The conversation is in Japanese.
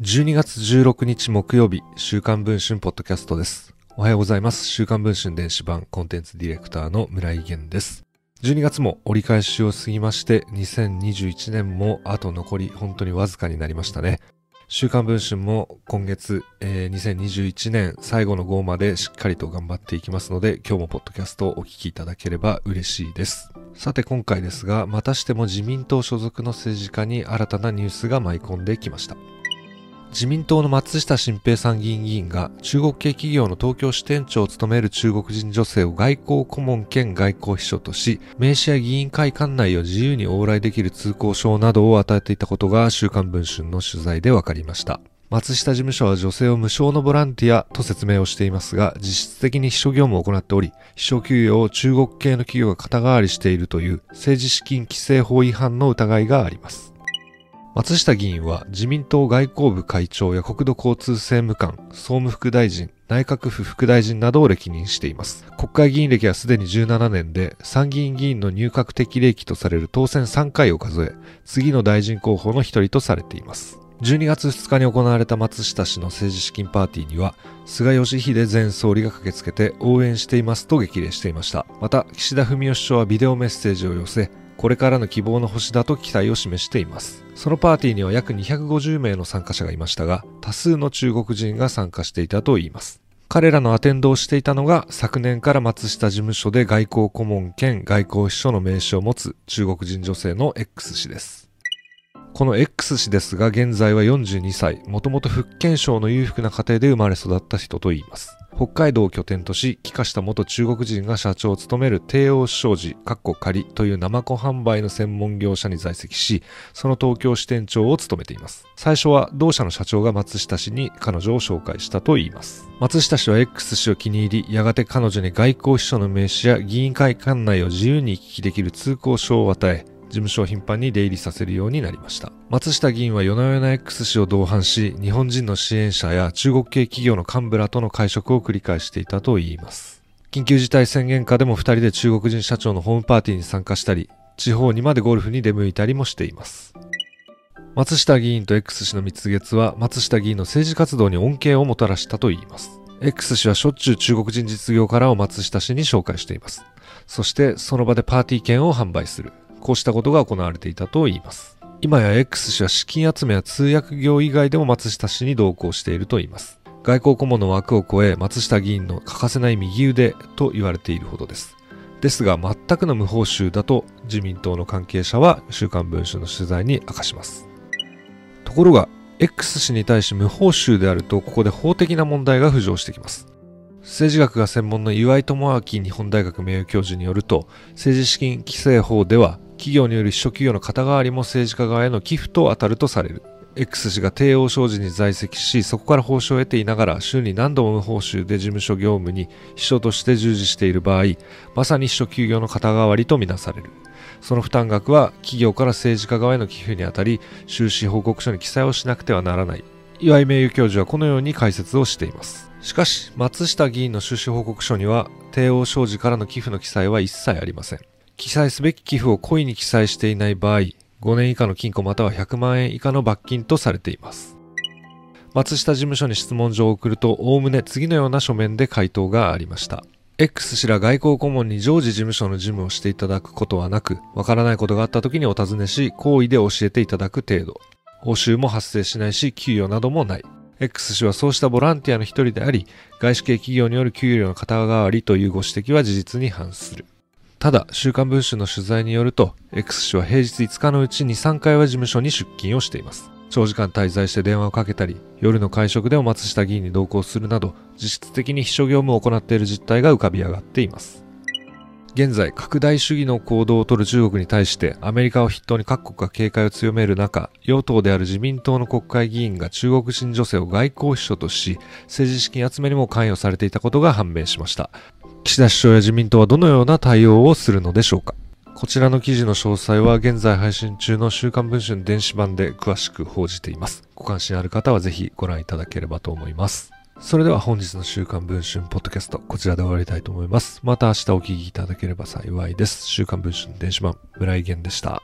12月16日木曜日、週刊文春ポッドキャストです。おはようございます。週刊文春電子版コンテンツディレクターの村井源です。12月も折り返しを過ぎまして、2021年もあと残り本当にわずかになりましたね。週刊文春も今月、えー2021年最後の号までしっかりと頑張っていきますので、今日もポッドキャストをお聞きいただければ嬉しいです。さて今回ですが、またしても自民党所属の政治家に新たなニュースが舞い込んできました。自民党の松下新平参議院議員が中国系企業の東京支店長を務める中国人女性を外交顧問兼外交秘書とし、名刺や議員会館内を自由に往来できる通行証などを与えていたことが週刊文春の取材で分かりました。松下事務所は女性を無償のボランティアと説明をしていますが、実質的に秘書業務を行っており、秘書給与を中国系の企業が肩代わりしているという政治資金規正法違反の疑いがあります。松下議員は自民党外交部会長や国土交通政務官、総務副大臣、内閣府副大臣などを歴任しています。国会議員歴はすでに17年で、参議院議員の入閣適齢期とされる当選3回を数え、次の大臣候補の一人とされています。12月2日に行われた松下氏の政治資金パーティーには、菅義偉前総理が駆けつけて応援していますと激励していました。また、岸田文雄首相はビデオメッセージを寄せ、これからの希望の星だと期待を示しています。そのパーティーには約250名の参加者がいましたが、多数の中国人が参加していたといいます。彼らのアテンドをしていたのが、昨年から松下事務所で外交顧問兼外交秘書の名刺を持つ中国人女性の X 氏です。この X 氏ですが、現在は42歳、もともと福建省の裕福な家庭で生まれ育った人といいます。北海道を拠点とし、帰化した元中国人が社長を務める帝王商事、かっこ仮という生子販売の専門業者に在籍し、その東京支店長を務めています。最初は同社の社長が松下氏に彼女を紹介したといいます。松下氏は X 氏を気に入り、やがて彼女に外交秘書の名刺や議員会館内を自由に行き来できる通行証を与え、事務所を頻繁に出入りさせるようになりました。松下議員は夜な夜な X 氏を同伴し、日本人の支援者や中国系企業の幹部らとの会食を繰り返していたといいます。緊急事態宣言下でも二人で中国人社長のホームパーティーに参加したり、地方にまでゴルフに出向いたりもしています。松下議員と X 氏の蜜月は松下議員の政治活動に恩恵をもたらしたといいます。X 氏はしょっちゅう中国人実業家らを松下氏に紹介しています。そしてその場でパーティー券を販売する。こうしたことが行われていたといいます。今や X 氏は資金集めや通訳業以外でも松下氏に同行しているといいます。外交顧問の枠を超え松下議員の欠かせない右腕と言われているほどです。ですが全くの無報酬だと自民党の関係者は週刊文春の取材に明かします。ところが X 氏に対し無報酬であるとここで法的な問題が浮上してきます。政治学が専門の岩井智明日本大学名誉教授によると政治資金規正法では企業による秘書給与の肩代わりも政治家側への寄付と当たるとされる。X 氏が帝王商事に在籍しそこから報酬を得ていながら週に何度も無報酬で事務所業務に秘書として従事している場合まさに秘書給与の肩代わりとみなされる。その負担額は企業から政治家側への寄付にあたり収支報告書に記載をしなくてはならない。岩井名誉教授はこのように解説をしています。しかし松下議員の収支報告書には帝王商事からの寄付の記載は一切ありません。記載すべき寄付を故意に記載していない場合5年以下の禁錮または100万円以下の罰金とされています。松下事務所に質問状を送るとおおむね次のような書面で回答がありました。X 氏ら外交顧問に常時事務所の事務をしていただくことはなくわからないことがあった時にお尋ねし好意で教えていただく程度。報酬も発生しないし給与などもない。X 氏はそうしたボランティアの一人であり外資系企業による給与の肩代わりというご指摘は事実に反する。ただ、週刊文春の取材によると、X 氏は平日5日のうちに3回は事務所に出勤をしています。長時間滞在して電話をかけたり、夜の会食でも松下議員に同行するなど、実質的に秘書業務を行っている実態が浮かび上がっています。現在、拡大主義の行動をとる中国に対して、アメリカを筆頭に各国が警戒を強める中、与党である自民党の国会議員が中国人女性を外交秘書とし、政治資金集めにも関与されていたことが判明しました。岸田首相や自民党はどのような対応をするのでしょうか？こちらの記事の詳細は現在配信中の週刊文春電子版で詳しく報じています。ご関心ある方はぜひご覧いただければと思います。それでは本日の週刊文春ポッドキャスト、こちらで終わりたいと思います。また明日お聴きいただければ幸いです。週刊文春電子版、村井源でした。